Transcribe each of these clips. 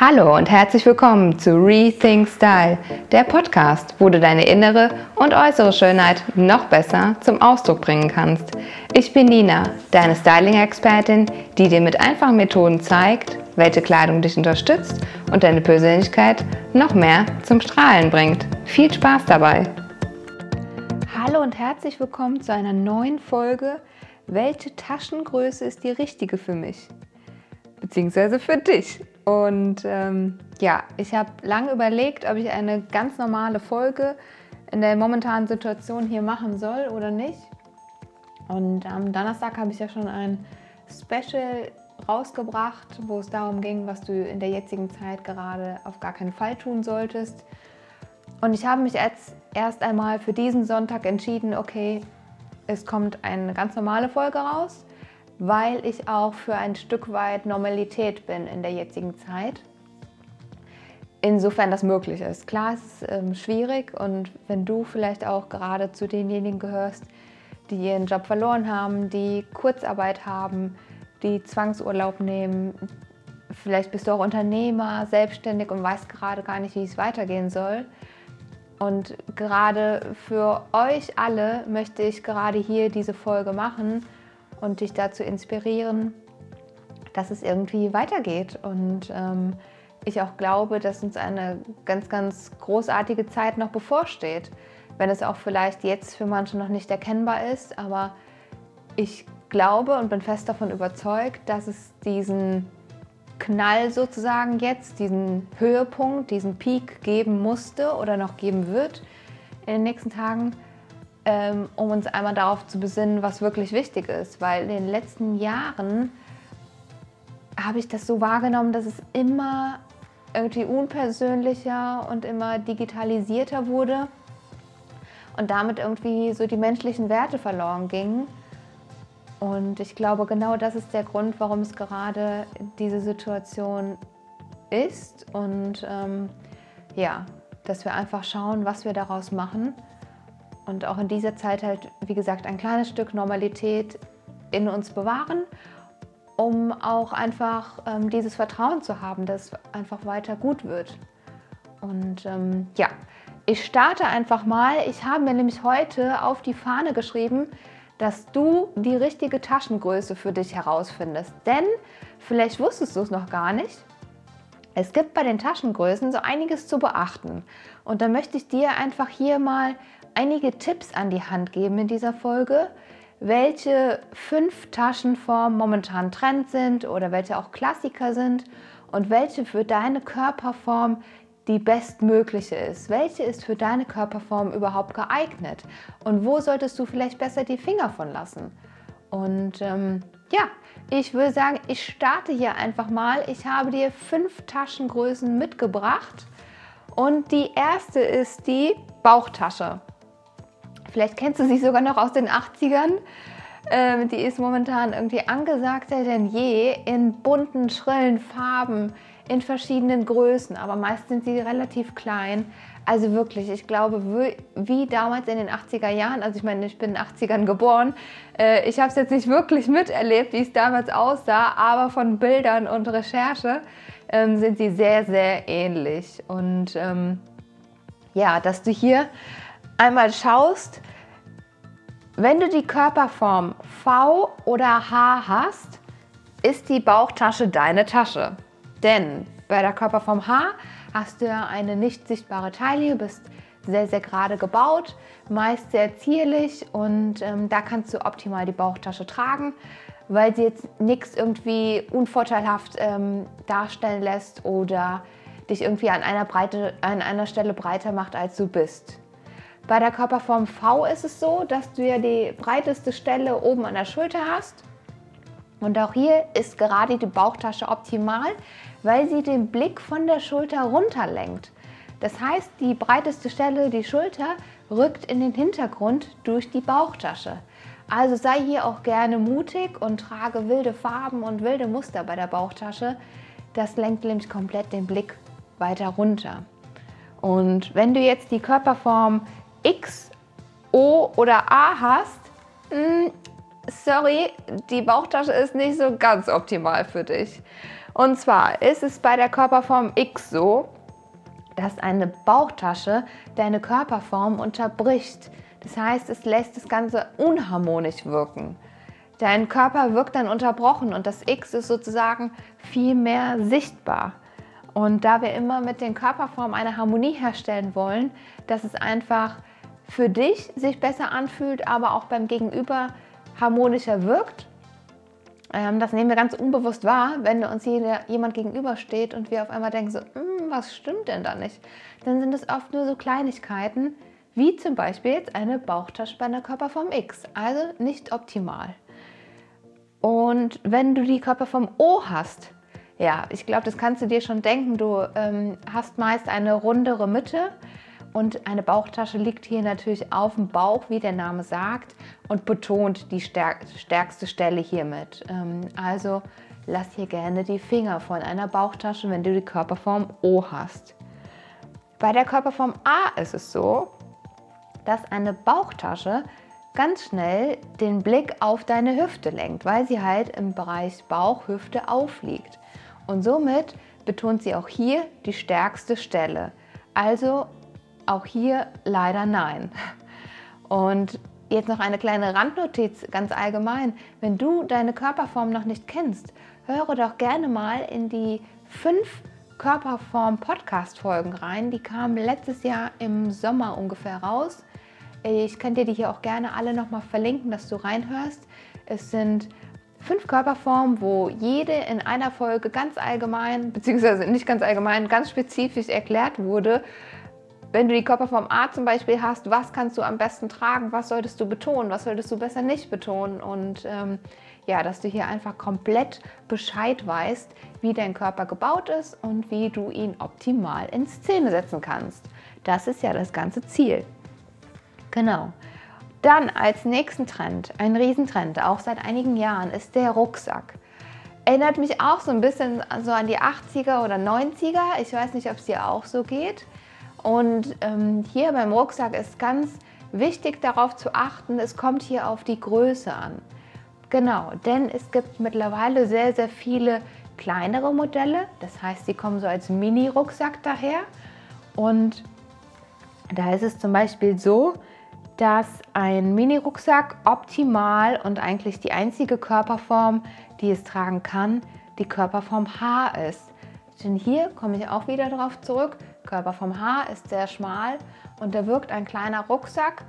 Hallo und herzlich willkommen zu Rethink Style, der Podcast, wo du deine innere und äußere Schönheit noch besser zum Ausdruck bringen kannst. Ich bin Nina, deine Styling-Expertin, die dir mit einfachen Methoden zeigt, welche Kleidung dich unterstützt und deine Persönlichkeit noch mehr zum Strahlen bringt. Viel Spaß dabei! Hallo und herzlich willkommen zu einer neuen Folge. Welche Taschengröße ist die richtige für mich? Beziehungsweise für dich. Und ähm, ja, ich habe lange überlegt, ob ich eine ganz normale Folge in der momentanen Situation hier machen soll oder nicht. Und am Donnerstag habe ich ja schon ein Special rausgebracht, wo es darum ging, was du in der jetzigen Zeit gerade auf gar keinen Fall tun solltest. Und ich habe mich jetzt erst einmal für diesen Sonntag entschieden, okay, es kommt eine ganz normale Folge raus weil ich auch für ein Stück weit Normalität bin in der jetzigen Zeit. Insofern das möglich ist. Klar, es ist ähm, schwierig und wenn du vielleicht auch gerade zu denjenigen gehörst, die ihren Job verloren haben, die Kurzarbeit haben, die Zwangsurlaub nehmen, vielleicht bist du auch Unternehmer, selbstständig und weißt gerade gar nicht, wie es weitergehen soll. Und gerade für euch alle möchte ich gerade hier diese Folge machen, und dich dazu inspirieren, dass es irgendwie weitergeht. Und ähm, ich auch glaube, dass uns eine ganz, ganz großartige Zeit noch bevorsteht. Wenn es auch vielleicht jetzt für manche noch nicht erkennbar ist, aber ich glaube und bin fest davon überzeugt, dass es diesen Knall sozusagen jetzt, diesen Höhepunkt, diesen Peak geben musste oder noch geben wird in den nächsten Tagen ähm, um uns einmal darauf zu besinnen, was wirklich wichtig ist. Weil in den letzten Jahren habe ich das so wahrgenommen, dass es immer irgendwie unpersönlicher und immer digitalisierter wurde und damit irgendwie so die menschlichen Werte verloren gingen. Und ich glaube, genau das ist der Grund, warum es gerade diese Situation ist. Und ähm, ja, dass wir einfach schauen, was wir daraus machen und auch in dieser Zeit halt, wie gesagt, ein kleines Stück Normalität in uns bewahren, um auch einfach ähm, dieses Vertrauen zu haben, dass einfach weiter gut wird. Und ähm, ja, ich starte einfach mal. Ich habe mir nämlich heute auf die Fahne geschrieben, dass du die richtige Taschengröße für dich herausfindest. Denn vielleicht wusstest du es noch gar nicht. Es gibt bei den Taschengrößen so einiges zu beachten. Und da möchte ich dir einfach hier mal einige Tipps an die Hand geben in dieser Folge, welche fünf Taschenformen momentan Trend sind oder welche auch Klassiker sind und welche für deine Körperform die bestmögliche ist. Welche ist für deine Körperform überhaupt geeignet? Und wo solltest du vielleicht besser die Finger von lassen? Und ähm, ja, ich würde sagen, ich starte hier einfach mal. Ich habe dir fünf Taschengrößen mitgebracht. Und die erste ist die Bauchtasche. Vielleicht kennst du sie sogar noch aus den 80ern. Ähm, die ist momentan irgendwie angesagter denn je in bunten, schrillen Farben, in verschiedenen Größen, aber meist sind sie relativ klein. Also wirklich, ich glaube, wie damals in den 80er Jahren, also ich meine, ich bin in den 80ern geboren, äh, ich habe es jetzt nicht wirklich miterlebt, wie es damals aussah, aber von Bildern und Recherche ähm, sind sie sehr, sehr ähnlich. Und ähm, ja, dass du hier einmal schaust, wenn du die Körperform V oder H hast, ist die Bauchtasche deine Tasche. Denn bei der Körperform H hast du eine nicht sichtbare Taille, bist sehr, sehr gerade gebaut, meist sehr zierlich und ähm, da kannst du optimal die Bauchtasche tragen, weil sie jetzt nichts irgendwie unvorteilhaft ähm, darstellen lässt oder dich irgendwie an einer, Breite, an einer Stelle breiter macht, als du bist. Bei der Körperform V ist es so, dass du ja die breiteste Stelle oben an der Schulter hast. Und auch hier ist gerade die Bauchtasche optimal, weil sie den Blick von der Schulter runter lenkt. Das heißt, die breiteste Stelle, die Schulter, rückt in den Hintergrund durch die Bauchtasche. Also sei hier auch gerne mutig und trage wilde Farben und wilde Muster bei der Bauchtasche. Das lenkt nämlich komplett den Blick weiter runter. Und wenn du jetzt die Körperform X, O oder A hast, hm, sorry, die Bauchtasche ist nicht so ganz optimal für dich. Und zwar ist es bei der Körperform X so, dass eine Bauchtasche deine Körperform unterbricht. Das heißt, es lässt das Ganze unharmonisch wirken. Dein Körper wirkt dann unterbrochen und das X ist sozusagen viel mehr sichtbar. Und da wir immer mit den Körperformen eine Harmonie herstellen wollen, dass es einfach für dich sich besser anfühlt, aber auch beim Gegenüber harmonischer wirkt, ähm, das nehmen wir ganz unbewusst wahr, wenn uns jemand gegenübersteht und wir auf einmal denken so, hm, was stimmt denn da nicht? Dann sind es oft nur so Kleinigkeiten, wie zum Beispiel jetzt eine Bauchtasche bei einer Körperform X, also nicht optimal. Und wenn du die Körperform O hast, ja, ich glaube, das kannst du dir schon denken, du ähm, hast meist eine rundere Mitte und eine Bauchtasche liegt hier natürlich auf dem Bauch, wie der Name sagt, und betont die stärkste Stelle hiermit. Ähm, also lass hier gerne die Finger von einer Bauchtasche, wenn du die Körperform O hast. Bei der Körperform A ist es so, dass eine Bauchtasche ganz schnell den Blick auf deine Hüfte lenkt, weil sie halt im Bereich Bauch-Hüfte aufliegt. Und somit betont sie auch hier die stärkste Stelle. Also auch hier leider nein. Und jetzt noch eine kleine Randnotiz ganz allgemein. Wenn du deine Körperform noch nicht kennst, höre doch gerne mal in die fünf Körperform Podcast Folgen rein. Die kamen letztes Jahr im Sommer ungefähr raus. Ich kann dir die hier auch gerne alle nochmal verlinken, dass du reinhörst. Es sind fünf Körperformen, wo jede in einer Folge ganz allgemein, beziehungsweise nicht ganz allgemein, ganz spezifisch erklärt wurde, wenn du die Körperform A zum Beispiel hast, was kannst du am besten tragen, was solltest du betonen, was solltest du besser nicht betonen und ähm, ja, dass du hier einfach komplett Bescheid weißt, wie dein Körper gebaut ist und wie du ihn optimal in Szene setzen kannst. Das ist ja das ganze Ziel. Genau. Dann als nächsten Trend, ein Riesentrend, auch seit einigen Jahren, ist der Rucksack. Erinnert mich auch so ein bisschen so an die 80er oder 90er. Ich weiß nicht, ob es dir auch so geht. Und ähm, hier beim Rucksack ist ganz wichtig darauf zu achten, es kommt hier auf die Größe an. Genau, denn es gibt mittlerweile sehr, sehr viele kleinere Modelle. Das heißt, sie kommen so als Mini-Rucksack daher. Und da ist es zum Beispiel so, dass ein Mini-Rucksack optimal und eigentlich die einzige Körperform, die es tragen kann, die Körperform H ist. Denn hier komme ich auch wieder darauf zurück. Körper vom Haar ist sehr schmal und da wirkt ein kleiner Rucksack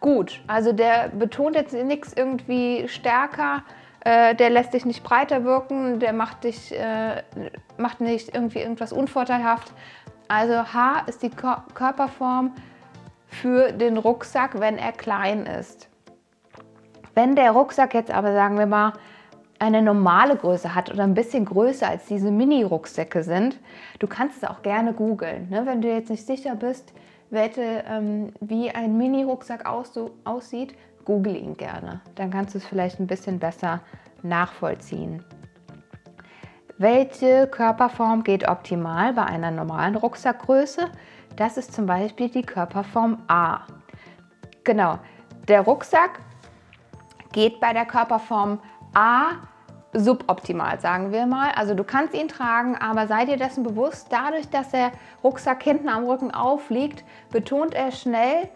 gut. Also der betont jetzt nichts irgendwie stärker, äh, der lässt dich nicht breiter wirken, der macht dich äh, macht nicht irgendwie irgendwas unvorteilhaft. Also Haar ist die Ko Körperform für den Rucksack, wenn er klein ist. Wenn der Rucksack jetzt aber, sagen wir mal, eine normale Größe hat oder ein bisschen größer als diese Mini-Rucksäcke sind, du kannst es auch gerne googeln. Ne? Wenn du jetzt nicht sicher bist, welche, ähm, wie ein Mini-Rucksack aus, aussieht, google ihn gerne. Dann kannst du es vielleicht ein bisschen besser nachvollziehen. Welche Körperform geht optimal bei einer normalen Rucksackgröße? Das ist zum Beispiel die Körperform A. Genau, der Rucksack geht bei der Körperform A suboptimal, sagen wir mal. Also du kannst ihn tragen, aber sei dir dessen bewusst, dadurch, dass der Rucksack hinten am Rücken aufliegt, betont er schnell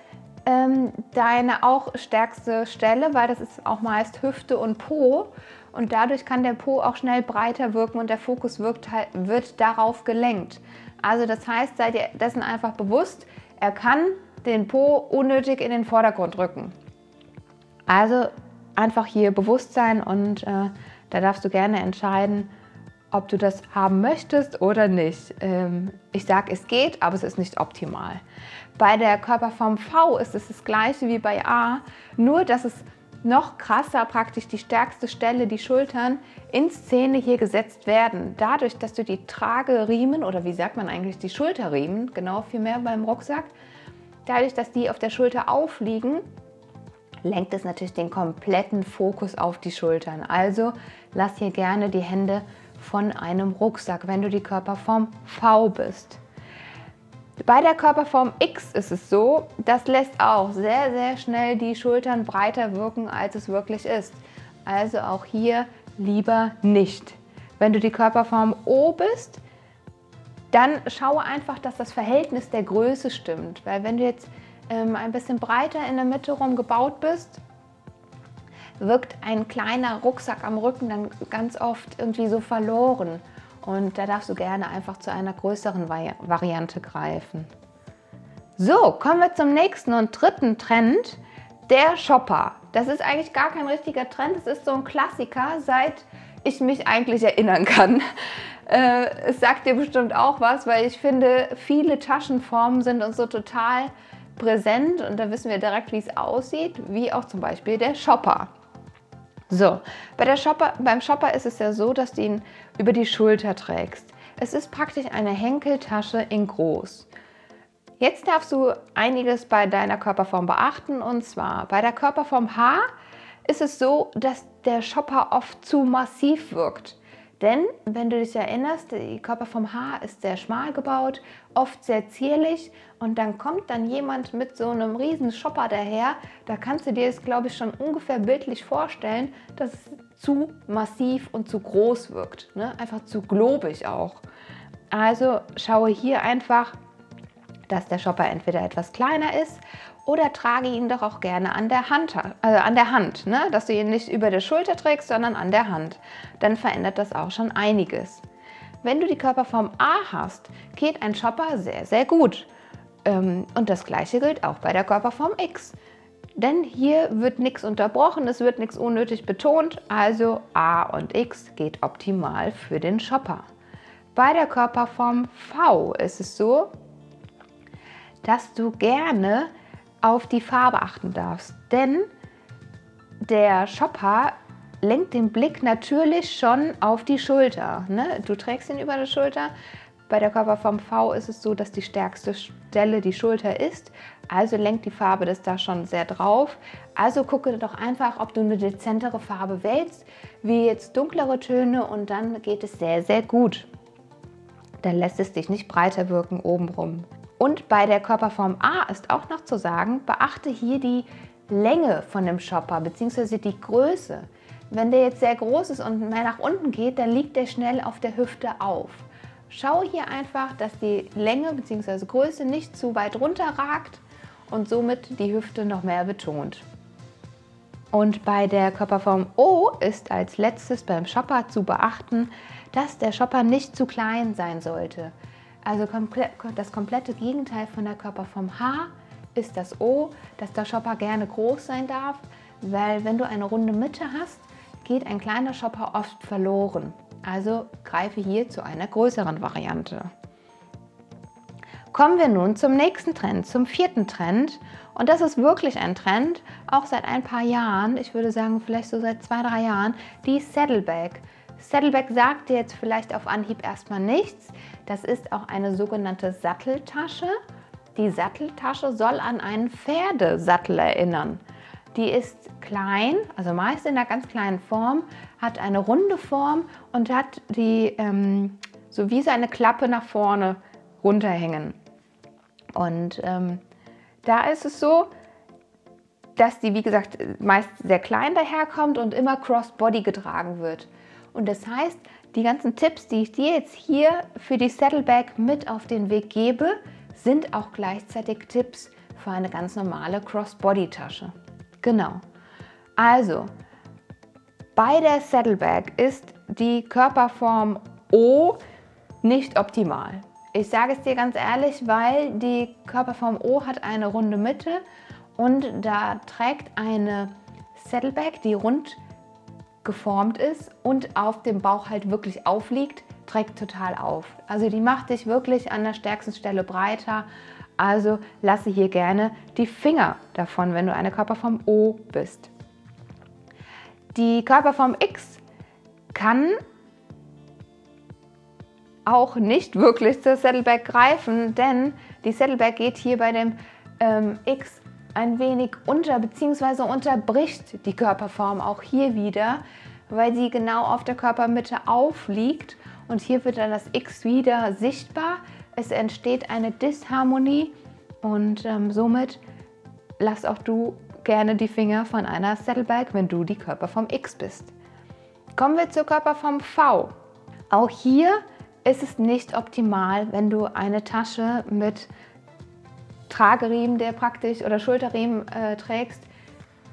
ähm, deine auch stärkste Stelle, weil das ist auch meist Hüfte und Po. Und dadurch kann der Po auch schnell breiter wirken und der Fokus wirkt, wird darauf gelenkt. Also das heißt, sei dir dessen einfach bewusst, er kann den Po unnötig in den Vordergrund rücken. Also einfach hier bewusst sein und äh, da darfst du gerne entscheiden, ob du das haben möchtest oder nicht. Ähm, ich sage, es geht, aber es ist nicht optimal. Bei der Körperform V ist es das gleiche wie bei A, nur dass es noch krasser praktisch die stärkste Stelle, die Schultern, in Szene hier gesetzt werden. Dadurch, dass du die Trageriemen oder wie sagt man eigentlich die Schulterriemen, genau viel mehr beim Rucksack, dadurch, dass die auf der Schulter aufliegen, lenkt es natürlich den kompletten Fokus auf die Schultern. Also lass hier gerne die Hände von einem Rucksack, wenn du die Körperform V bist. Bei der Körperform X ist es so, das lässt auch sehr, sehr schnell die Schultern breiter wirken, als es wirklich ist. Also auch hier lieber nicht. Wenn du die Körperform O bist, dann schaue einfach, dass das Verhältnis der Größe stimmt. Weil wenn du jetzt ähm, ein bisschen breiter in der Mitte rum gebaut bist, wirkt ein kleiner Rucksack am Rücken dann ganz oft irgendwie so verloren. Und da darfst du gerne einfach zu einer größeren Vari Variante greifen. So, kommen wir zum nächsten und dritten Trend, der Shopper. Das ist eigentlich gar kein richtiger Trend, es ist so ein Klassiker, seit ich mich eigentlich erinnern kann. Äh, es sagt dir bestimmt auch was, weil ich finde, viele Taschenformen sind uns so total präsent und da wissen wir direkt, wie es aussieht, wie auch zum Beispiel der Shopper. So, bei der Shopper, beim Shopper ist es ja so, dass du ihn über die Schulter trägst. Es ist praktisch eine Henkeltasche in groß. Jetzt darfst du einiges bei deiner Körperform beachten und zwar bei der Körperform H ist es so, dass der Shopper oft zu massiv wirkt. Denn, wenn du dich erinnerst, die Körperform H ist sehr schmal gebaut, oft sehr zierlich und dann kommt dann jemand mit so einem riesen Shopper daher, da kannst du dir das, glaube ich, schon ungefähr bildlich vorstellen, dass es zu massiv und zu groß wirkt. Ne? Einfach zu globig auch. Also schaue hier einfach, dass der Shopper entweder etwas kleiner ist oder trage ihn doch auch gerne an der Hand, also an der Hand ne? dass du ihn nicht über der Schulter trägst, sondern an der Hand. Dann verändert das auch schon einiges. Wenn du die Körperform A hast, geht ein Shopper sehr, sehr gut. Ähm, und das gleiche gilt auch bei der Körperform X. Denn hier wird nichts unterbrochen, es wird nichts unnötig betont, also A und X geht optimal für den Shopper. Bei der Körperform V ist es so, dass du gerne auf die Farbe achten darfst. Denn der Shopper lenkt den Blick natürlich schon auf die Schulter. Ne? Du trägst ihn über die Schulter. Bei der Körperform V ist es so, dass die stärkste Stelle die Schulter ist. Also lenkt die Farbe das da schon sehr drauf. Also gucke doch einfach, ob du eine dezentere Farbe wählst, wie jetzt dunklere Töne und dann geht es sehr, sehr gut. Dann lässt es dich nicht breiter wirken obenrum. Und bei der Körperform A ist auch noch zu sagen, beachte hier die Länge von dem Shopper bzw. die Größe. Wenn der jetzt sehr groß ist und mehr nach unten geht, dann liegt der schnell auf der Hüfte auf. Schau hier einfach, dass die Länge bzw. Größe nicht zu weit runter ragt und somit die Hüfte noch mehr betont. Und bei der Körperform O ist als letztes beim Shopper zu beachten, dass der Shopper nicht zu klein sein sollte. Also das komplette Gegenteil von der Körperform H ist das O, dass der Shopper gerne groß sein darf, weil wenn du eine runde Mitte hast, geht ein kleiner Shopper oft verloren. Also greife hier zu einer größeren Variante. Kommen wir nun zum nächsten Trend, zum vierten Trend. Und das ist wirklich ein Trend, auch seit ein paar Jahren, ich würde sagen vielleicht so seit zwei, drei Jahren, die Saddleback. Saddleback sagt dir jetzt vielleicht auf Anhieb erstmal nichts. Das ist auch eine sogenannte Satteltasche. Die Satteltasche soll an einen Pferdesattel erinnern. Die ist klein, also meist in einer ganz kleinen Form, hat eine runde Form und hat die ähm, so wie so eine Klappe nach vorne runterhängen. Und ähm, da ist es so, dass die, wie gesagt, meist sehr klein daherkommt und immer crossbody getragen wird. Und das heißt, die ganzen Tipps, die ich dir jetzt hier für die Saddleback mit auf den Weg gebe, sind auch gleichzeitig Tipps für eine ganz normale Crossbody-Tasche. Genau. Also, bei der Saddleback ist die Körperform O nicht optimal. Ich sage es dir ganz ehrlich, weil die Körperform O hat eine runde Mitte und da trägt eine Saddleback, die rund geformt ist und auf dem Bauch halt wirklich aufliegt, trägt total auf. Also die macht dich wirklich an der stärksten Stelle breiter. Also lasse hier gerne die Finger davon, wenn du eine Körperform O bist. Die Körperform X kann auch nicht wirklich zur Saddleback greifen, denn die Saddleback geht hier bei dem ähm, X ein wenig unter bzw. unterbricht die Körperform auch hier wieder, weil sie genau auf der Körpermitte aufliegt und hier wird dann das X wieder sichtbar. Es entsteht eine Disharmonie und ähm, somit lass auch du gerne die Finger von einer Saddleback, wenn du die Körperform X bist. Kommen wir zur Körperform V. Auch hier ist es nicht optimal, wenn du eine Tasche mit Trageriemen, der praktisch oder Schulterriemen äh, trägst,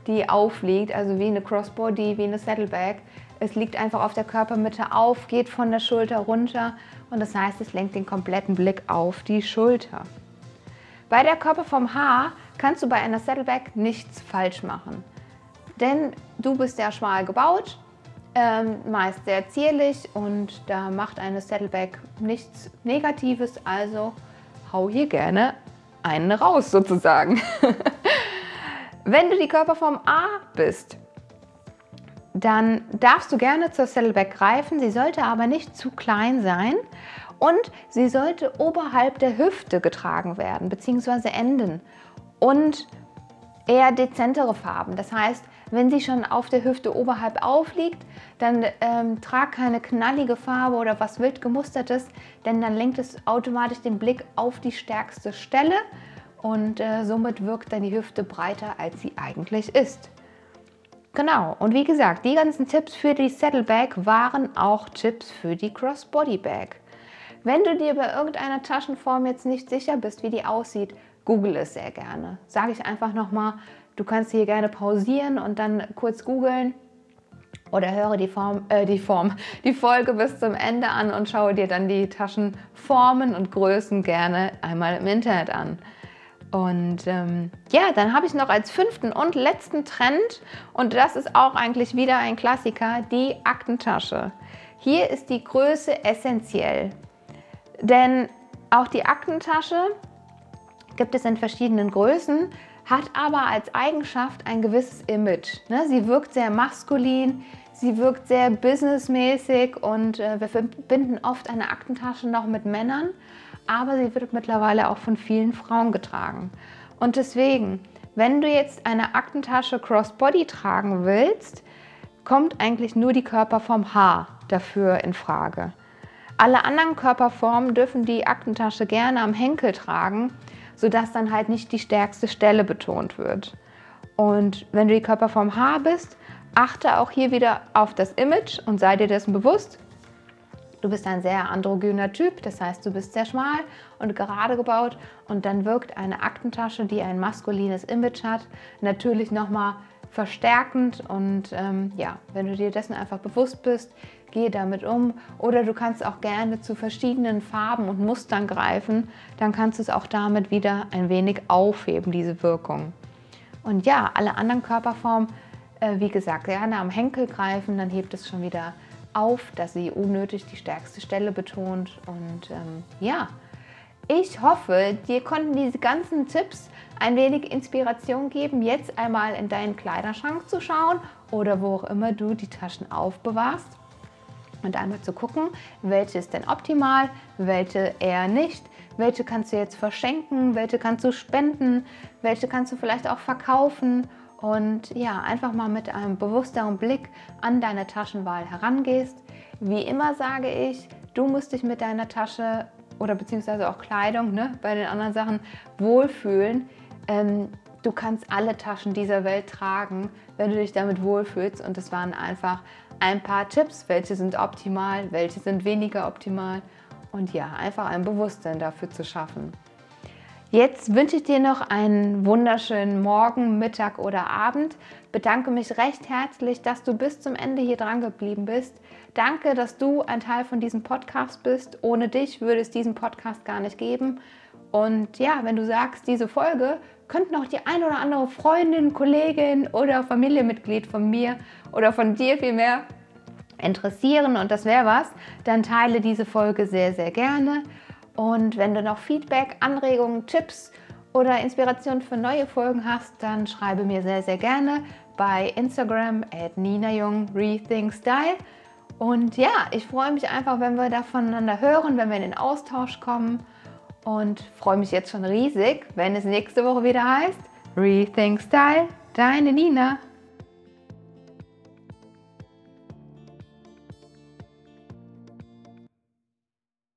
die aufliegt, also wie eine Crossbody, wie eine Saddlebag. Es liegt einfach auf der Körpermitte auf, geht von der Schulter runter und das heißt, es lenkt den kompletten Blick auf die Schulter. Bei der Körperform H kannst du bei einer Saddlebag nichts falsch machen, denn du bist ja schmal gebaut, ähm, meist sehr zierlich und da macht eine Saddlebag nichts Negatives, also hau hier gerne einen raus sozusagen. Wenn du die Körperform A bist, dann darfst du gerne zur Saddleback greifen. Sie sollte aber nicht zu klein sein und sie sollte oberhalb der Hüfte getragen werden, beziehungsweise enden. Und eher dezentere Farben. Das heißt, wenn sie schon auf der Hüfte oberhalb aufliegt, dann ähm, trag keine knallige Farbe oder was wild gemustertes, denn dann lenkt es automatisch den Blick auf die stärkste Stelle und äh, somit wirkt dann die Hüfte breiter, als sie eigentlich ist. Genau, und wie gesagt, die ganzen Tipps für die Saddlebag waren auch Tipps für die Crossbody Bag. Wenn du dir bei irgendeiner Taschenform jetzt nicht sicher bist, wie die aussieht, google es sehr gerne. Sage ich einfach nochmal, du kannst hier gerne pausieren und dann kurz googeln oder höre die Form, äh, die Form, die Folge bis zum Ende an und schaue dir dann die Taschenformen und Größen gerne einmal im Internet an. Und ähm, ja, dann habe ich noch als fünften und letzten Trend, und das ist auch eigentlich wieder ein Klassiker, die Aktentasche. Hier ist die Größe essentiell, denn auch die Aktentasche gibt es in verschiedenen Größen, hat aber als Eigenschaft ein gewisses Image. Ne? Sie wirkt sehr maskulin, sie wirkt sehr businessmäßig und äh, wir verbinden oft eine Aktentasche noch mit Männern aber sie wird mittlerweile auch von vielen Frauen getragen. Und deswegen, wenn du jetzt eine Aktentasche Crossbody tragen willst, kommt eigentlich nur die Körperform H dafür in Frage. Alle anderen Körperformen dürfen die Aktentasche gerne am Henkel tragen, sodass dann halt nicht die stärkste Stelle betont wird. Und wenn du die Körperform H bist, achte auch hier wieder auf das Image und sei dir dessen bewusst, Du bist ein sehr androgyner Typ, das heißt, du bist sehr schmal und gerade gebaut. Und dann wirkt eine Aktentasche, die ein maskulines Image hat, natürlich nochmal verstärkend. Und ähm, ja, wenn du dir dessen einfach bewusst bist, gehe damit um. Oder du kannst auch gerne zu verschiedenen Farben und Mustern greifen, dann kannst du es auch damit wieder ein wenig aufheben, diese Wirkung. Und ja, alle anderen Körperformen, äh, wie gesagt, gerne am Henkel greifen, dann hebt es schon wieder auf, dass sie unnötig die stärkste Stelle betont. Und ähm, ja, ich hoffe, dir konnten diese ganzen Tipps ein wenig Inspiration geben, jetzt einmal in deinen Kleiderschrank zu schauen oder wo auch immer du die Taschen aufbewahrst und einmal zu gucken, welche ist denn optimal, welche eher nicht, welche kannst du jetzt verschenken, welche kannst du spenden, welche kannst du vielleicht auch verkaufen und ja, einfach mal mit einem bewussteren Blick an deine Taschenwahl herangehst. Wie immer sage ich, du musst dich mit deiner Tasche oder beziehungsweise auch Kleidung, ne, bei den anderen Sachen wohlfühlen. Ähm, du kannst alle Taschen dieser Welt tragen, wenn du dich damit wohlfühlst. Und das waren einfach ein paar Tipps, welche sind optimal, welche sind weniger optimal. Und ja, einfach ein Bewusstsein dafür zu schaffen. Jetzt wünsche ich dir noch einen wunderschönen Morgen, Mittag oder Abend. Bedanke mich recht herzlich, dass du bis zum Ende hier dran geblieben bist. Danke, dass du ein Teil von diesem Podcast bist. Ohne dich würde es diesen Podcast gar nicht geben. Und ja, wenn du sagst, diese Folge könnte noch die ein oder andere Freundin, Kollegin oder Familienmitglied von mir oder von dir vielmehr interessieren und das wäre was, dann teile diese Folge sehr, sehr gerne. Und wenn du noch Feedback, Anregungen, Tipps oder Inspirationen für neue Folgen hast, dann schreibe mir sehr, sehr gerne bei Instagram at Nina Jung Rethink Style. Und ja, ich freue mich einfach, wenn wir da voneinander hören, wenn wir in den Austausch kommen. Und freue mich jetzt schon riesig, wenn es nächste Woche wieder heißt Rethink Style, deine Nina.